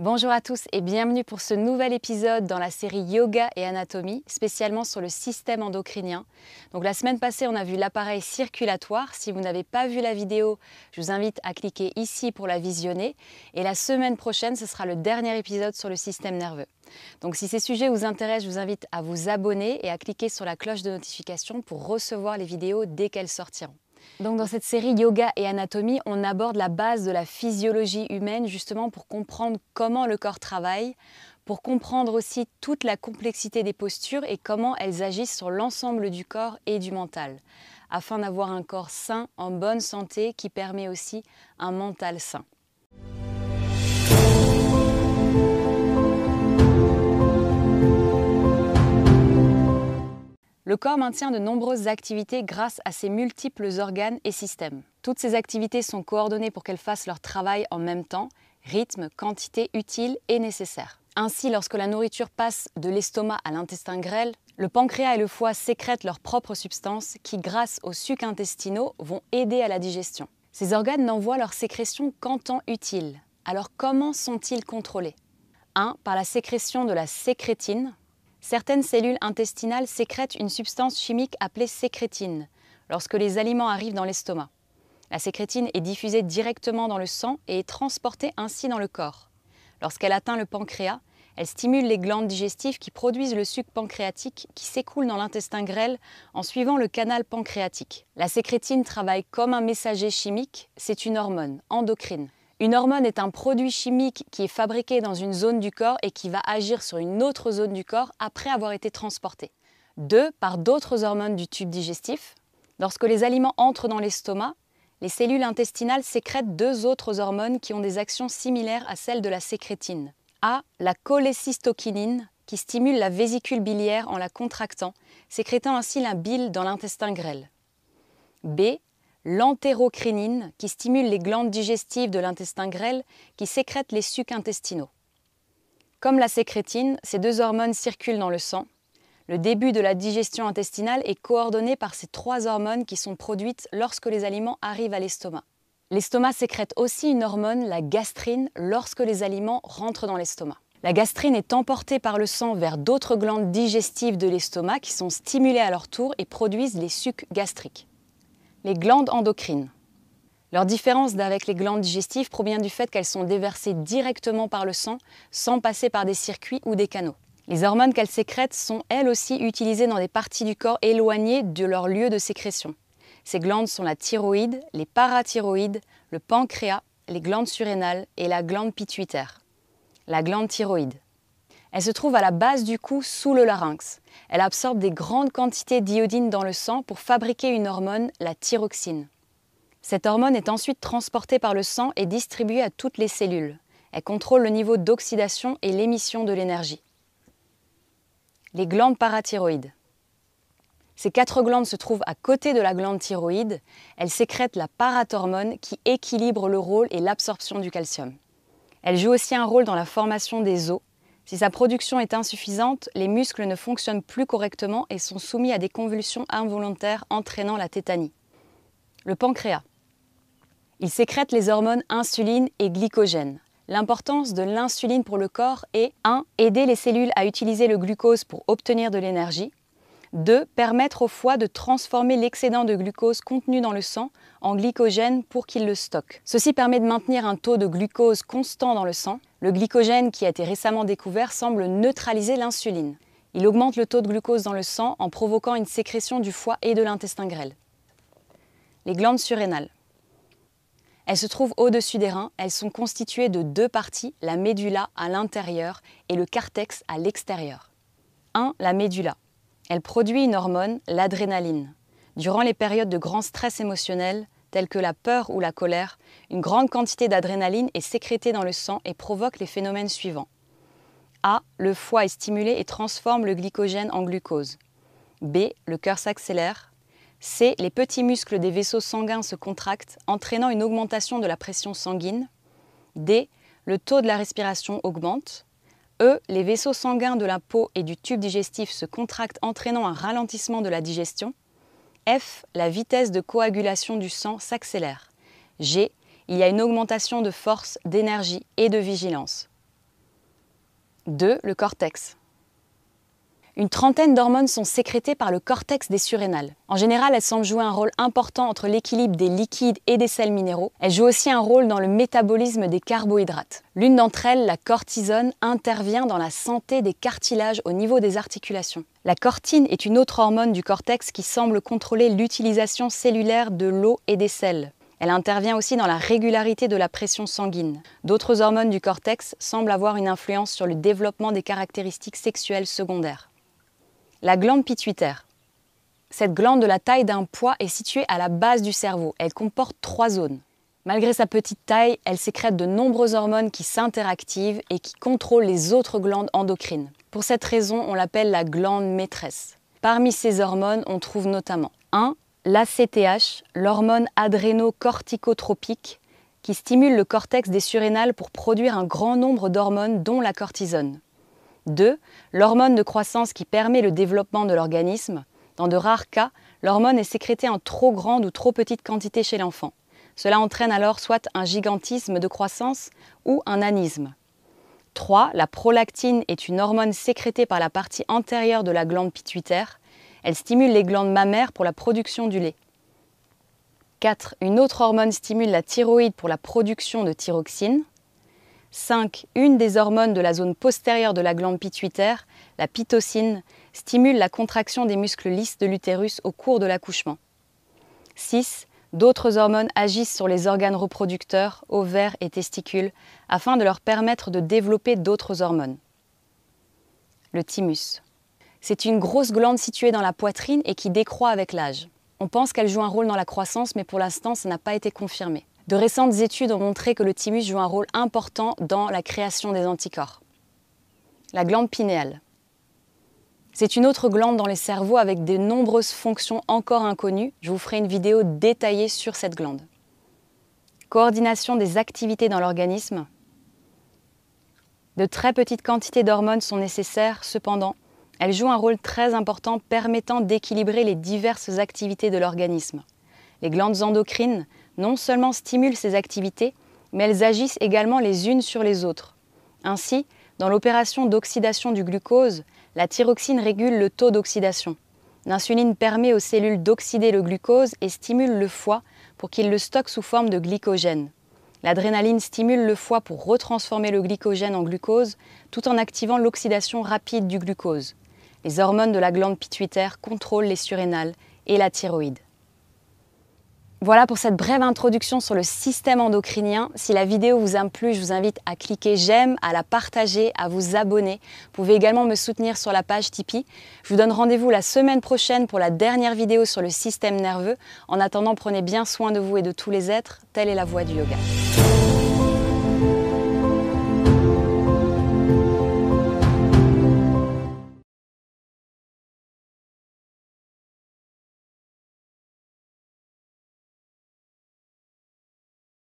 Bonjour à tous et bienvenue pour ce nouvel épisode dans la série Yoga et Anatomie, spécialement sur le système endocrinien. Donc la semaine passée, on a vu l'appareil circulatoire. Si vous n'avez pas vu la vidéo, je vous invite à cliquer ici pour la visionner. Et la semaine prochaine, ce sera le dernier épisode sur le système nerveux. Donc si ces sujets vous intéressent, je vous invite à vous abonner et à cliquer sur la cloche de notification pour recevoir les vidéos dès qu'elles sortiront. Donc dans cette série Yoga et Anatomie, on aborde la base de la physiologie humaine justement pour comprendre comment le corps travaille, pour comprendre aussi toute la complexité des postures et comment elles agissent sur l'ensemble du corps et du mental, afin d'avoir un corps sain, en bonne santé, qui permet aussi un mental sain. Le corps maintient de nombreuses activités grâce à ses multiples organes et systèmes. Toutes ces activités sont coordonnées pour qu'elles fassent leur travail en même temps, rythme, quantité utile et nécessaire. Ainsi, lorsque la nourriture passe de l'estomac à l'intestin grêle, le pancréas et le foie sécrètent leurs propres substances qui, grâce aux sucs intestinaux, vont aider à la digestion. Ces organes n'envoient leurs sécrétions qu'en temps utile. Alors comment sont-ils contrôlés? 1. Par la sécrétion de la sécrétine, Certaines cellules intestinales sécrètent une substance chimique appelée sécrétine lorsque les aliments arrivent dans l'estomac. La sécrétine est diffusée directement dans le sang et est transportée ainsi dans le corps. Lorsqu'elle atteint le pancréas, elle stimule les glandes digestives qui produisent le suc pancréatique qui s'écoule dans l'intestin grêle en suivant le canal pancréatique. La sécrétine travaille comme un messager chimique, c'est une hormone endocrine. Une hormone est un produit chimique qui est fabriqué dans une zone du corps et qui va agir sur une autre zone du corps après avoir été transporté. Deux, par d'autres hormones du tube digestif. Lorsque les aliments entrent dans l'estomac, les cellules intestinales sécrètent deux autres hormones qui ont des actions similaires à celles de la sécrétine. A. La cholécystokinine, qui stimule la vésicule biliaire en la contractant, sécrétant ainsi la bile dans l'intestin grêle. B l'entérocrinine qui stimule les glandes digestives de l'intestin grêle qui sécrètent les sucs intestinaux. Comme la sécrétine, ces deux hormones circulent dans le sang. Le début de la digestion intestinale est coordonné par ces trois hormones qui sont produites lorsque les aliments arrivent à l'estomac. L'estomac sécrète aussi une hormone, la gastrine, lorsque les aliments rentrent dans l'estomac. La gastrine est emportée par le sang vers d'autres glandes digestives de l'estomac qui sont stimulées à leur tour et produisent les sucs gastriques les glandes endocrines. Leur différence avec les glandes digestives provient du fait qu'elles sont déversées directement par le sang sans passer par des circuits ou des canaux. Les hormones qu'elles sécrètent sont elles aussi utilisées dans des parties du corps éloignées de leur lieu de sécrétion. Ces glandes sont la thyroïde, les parathyroïdes, le pancréas, les glandes surrénales et la glande pituitaire. La glande thyroïde. Elle se trouve à la base du cou sous le larynx. Elle absorbe des grandes quantités d'iodine dans le sang pour fabriquer une hormone, la thyroxine. Cette hormone est ensuite transportée par le sang et distribuée à toutes les cellules. Elle contrôle le niveau d'oxydation et l'émission de l'énergie. Les glandes parathyroïdes. Ces quatre glandes se trouvent à côté de la glande thyroïde. Elles sécrètent la parathormone qui équilibre le rôle et l'absorption du calcium. Elle joue aussi un rôle dans la formation des os si sa production est insuffisante, les muscles ne fonctionnent plus correctement et sont soumis à des convulsions involontaires entraînant la tétanie. Le pancréas. Il sécrète les hormones insuline et glycogène. L'importance de l'insuline pour le corps est 1. Aider les cellules à utiliser le glucose pour obtenir de l'énergie. 2. Permettre au foie de transformer l'excédent de glucose contenu dans le sang en glycogène pour qu'il le stocke. Ceci permet de maintenir un taux de glucose constant dans le sang. Le glycogène qui a été récemment découvert semble neutraliser l'insuline. Il augmente le taux de glucose dans le sang en provoquant une sécrétion du foie et de l'intestin grêle. Les glandes surrénales. Elles se trouvent au-dessus des reins. Elles sont constituées de deux parties, la médula à l'intérieur et le cartex à l'extérieur. 1. La médula. Elle produit une hormone, l'adrénaline. Durant les périodes de grand stress émotionnel, telles que la peur ou la colère, une grande quantité d'adrénaline est sécrétée dans le sang et provoque les phénomènes suivants. A. Le foie est stimulé et transforme le glycogène en glucose. B. Le cœur s'accélère. C. Les petits muscles des vaisseaux sanguins se contractent, entraînant une augmentation de la pression sanguine. D. Le taux de la respiration augmente. E, les vaisseaux sanguins de la peau et du tube digestif se contractent entraînant un ralentissement de la digestion. F, la vitesse de coagulation du sang s'accélère. G, il y a une augmentation de force, d'énergie et de vigilance. 2. Le cortex. Une trentaine d'hormones sont sécrétées par le cortex des surrénales. En général, elles semblent jouer un rôle important entre l'équilibre des liquides et des sels minéraux. Elles jouent aussi un rôle dans le métabolisme des carbohydrates. L'une d'entre elles, la cortisone, intervient dans la santé des cartilages au niveau des articulations. La cortine est une autre hormone du cortex qui semble contrôler l'utilisation cellulaire de l'eau et des sels. Elle intervient aussi dans la régularité de la pression sanguine. D'autres hormones du cortex semblent avoir une influence sur le développement des caractéristiques sexuelles secondaires. La glande pituitaire. Cette glande de la taille d'un pois est située à la base du cerveau. Elle comporte trois zones. Malgré sa petite taille, elle sécrète de nombreuses hormones qui s'interactivent et qui contrôlent les autres glandes endocrines. Pour cette raison, on l'appelle la glande maîtresse. Parmi ces hormones, on trouve notamment 1. L'ACTH, l'hormone adrénocorticotropique, qui stimule le cortex des surrénales pour produire un grand nombre d'hormones dont la cortisone. 2. L'hormone de croissance qui permet le développement de l'organisme. Dans de rares cas, l'hormone est sécrétée en trop grande ou trop petite quantité chez l'enfant. Cela entraîne alors soit un gigantisme de croissance ou un anisme. 3. La prolactine est une hormone sécrétée par la partie antérieure de la glande pituitaire. Elle stimule les glandes mammaires pour la production du lait. 4. Une autre hormone stimule la thyroïde pour la production de thyroxine. 5. Une des hormones de la zone postérieure de la glande pituitaire, la pitocine, stimule la contraction des muscles lisses de l'utérus au cours de l'accouchement. 6. D'autres hormones agissent sur les organes reproducteurs, ovaires et testicules, afin de leur permettre de développer d'autres hormones. Le thymus. C'est une grosse glande située dans la poitrine et qui décroît avec l'âge. On pense qu'elle joue un rôle dans la croissance, mais pour l'instant, ça n'a pas été confirmé. De récentes études ont montré que le thymus joue un rôle important dans la création des anticorps. La glande pinéale. C'est une autre glande dans les cerveaux avec de nombreuses fonctions encore inconnues. Je vous ferai une vidéo détaillée sur cette glande. Coordination des activités dans l'organisme. De très petites quantités d'hormones sont nécessaires, cependant, elles jouent un rôle très important permettant d'équilibrer les diverses activités de l'organisme. Les glandes endocrines non seulement stimulent ces activités, mais elles agissent également les unes sur les autres. Ainsi, dans l'opération d'oxydation du glucose, la thyroxine régule le taux d'oxydation. L'insuline permet aux cellules d'oxyder le glucose et stimule le foie pour qu'il le stocke sous forme de glycogène. L'adrénaline stimule le foie pour retransformer le glycogène en glucose tout en activant l'oxydation rapide du glucose. Les hormones de la glande pituitaire contrôlent les surrénales et la thyroïde. Voilà pour cette brève introduction sur le système endocrinien. Si la vidéo vous a plu, je vous invite à cliquer j'aime, à la partager, à vous abonner. Vous pouvez également me soutenir sur la page Tipeee. Je vous donne rendez-vous la semaine prochaine pour la dernière vidéo sur le système nerveux. En attendant, prenez bien soin de vous et de tous les êtres. Telle est la voie du yoga.